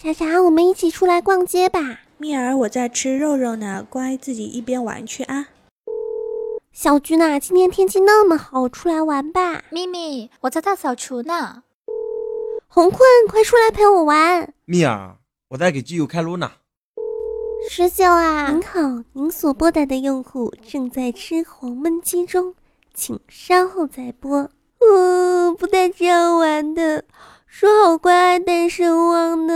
莎莎，我们一起出来逛街吧。蜜儿，我在吃肉肉呢，乖，自己一边玩去啊。小军呐，今天天气那么好，出来玩吧。咪咪，我在大扫除呢。红坤，快出来陪我玩。蜜儿，我在给基友开路呢。十九啊，您好，您所拨打的用户正在吃黄焖鸡中，请稍后再拨。嗯，不带这样玩的，说好关爱单身汪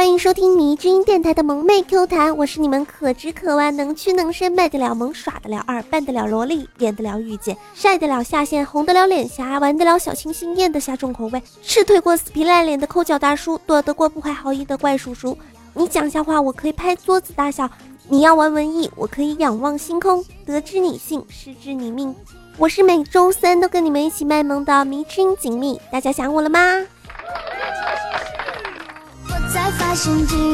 欢迎收听迷之音电台的萌妹 Q 弹，我是你们可直可弯、能屈能伸、卖得了萌、耍得了二、扮得了萝莉、演得了御姐、晒得了下线、红得了脸颊、玩得了小清新、艳得下重口味、吃腿过死皮赖脸的抠脚大叔、躲得过不怀好意的怪叔叔。你讲笑话，我可以拍桌子大笑；你要玩文艺，我可以仰望星空。得知你幸，失之你命。我是每周三都跟你们一起卖萌的迷之音锦觅，大家想我了吗？在发神经。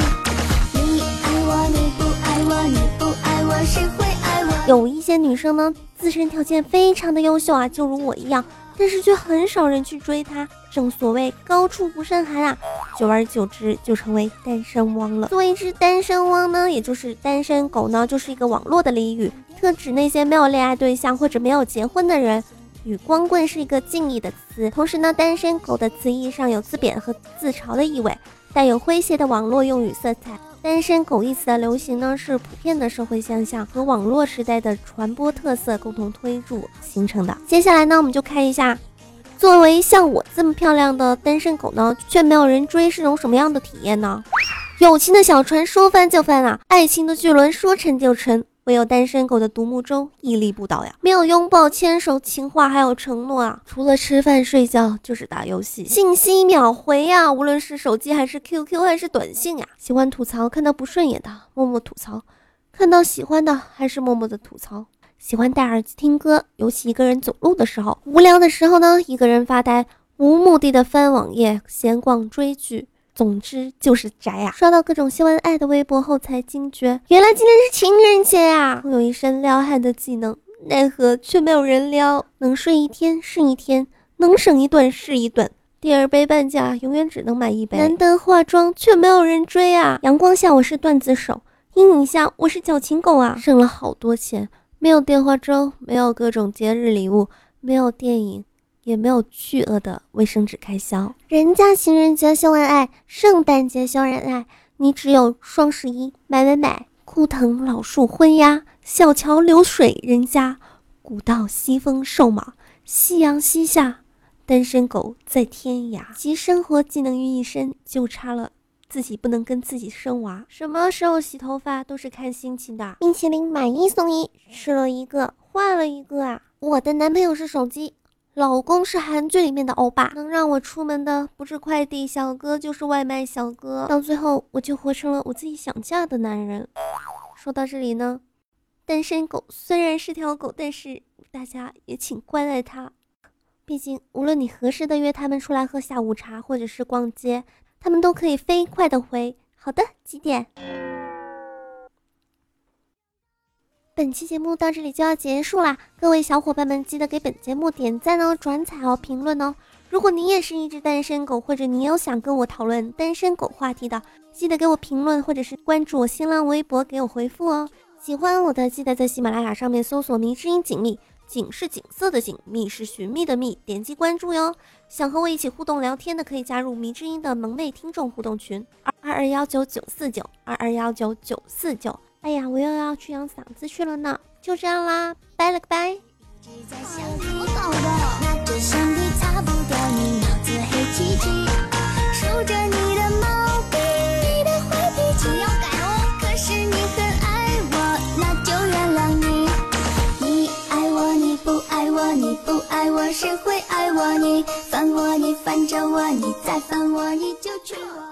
你爱我，你不爱我，你不爱我，谁会爱我？有一些女生呢，自身条件非常的优秀啊，就如我一样，但是却很少人去追她。正所谓高处不胜寒啊，久而久之就成为单身汪了。作为一只单身汪呢，也就是单身狗呢，就是一个网络的俚语，特指那些没有恋爱对象或者没有结婚的人。与光棍是一个敬意的词，同时呢，单身狗的词义上有自贬和自嘲的意味。带有诙谐的网络用语色彩，单身狗一词的流行呢，是普遍的社会现象和网络时代的传播特色共同推助形成的。接下来呢，我们就看一下，作为像我这么漂亮的单身狗呢，却没有人追是种什么样的体验呢？友情的小船说翻就翻啊，爱情的巨轮说沉就沉。唯有单身狗的独木舟屹立不倒呀！没有拥抱、牵手、情话，还有承诺啊！除了吃饭睡觉，就是打游戏，信息秒回呀！无论是手机还是 QQ 还是短信呀！喜欢吐槽，看到不顺眼的默默吐槽；看到喜欢的还是默默的吐槽。喜欢戴耳机听歌，尤其一个人走路的时候，无聊的时候呢，一个人发呆，无目的的翻网页、闲逛、追剧。总之就是宅呀！刷到各种秀恩爱的微博后，才惊觉原来今天是情人节啊！我有一身撩汉的技能，奈何却没有人撩。能睡一天是一天，能省一顿是一顿。第二杯半价，永远只能买一杯。难得化妆，却没有人追啊！阳光下我是段子手，阴影下我是矫情狗啊！省了好多钱，没有电话粥，没有各种节日礼物，没有电影。也没有巨额的卫生纸开销，人家情人节秀恩爱，圣诞节秀恩爱，你只有双十一买买买，枯藤老树昏鸦，小桥流水人家，古道西风瘦马，夕阳西下，单身狗在天涯，集生活技能于一身，就差了自己不能跟自己生娃。什么时候洗头发都是看心情的，冰淇淋买一送一，吃了一个换了一个啊！我的男朋友是手机。老公是韩剧里面的欧巴，能让我出门的不是快递小哥就是外卖小哥，到最后我就活成了我自己想嫁的男人。说到这里呢，单身狗虽然是条狗，但是大家也请关爱它，毕竟无论你何时的约他们出来喝下午茶或者是逛街，他们都可以飞快的回好的几点。本期节目到这里就要结束啦，各位小伙伴们记得给本节目点赞哦、转采哦、评论哦。如果你也是一只单身狗，或者你有想跟我讨论单身狗话题的，记得给我评论或者是关注我新浪微博给我回复哦。喜欢我的记得在喜马拉雅上面搜索“迷之音锦觅”，锦是锦色的锦，觅是寻觅的觅，点击关注哟。想和我一起互动聊天的，可以加入迷之音的萌妹听众互动群：二二二幺九九四九二二幺九九四九。哎呀，我又要去养嗓子去了呢，就这样啦，拜了个拜。你不爱我，谁会爱我？你烦我，你烦着我，你再烦我，你就娶我。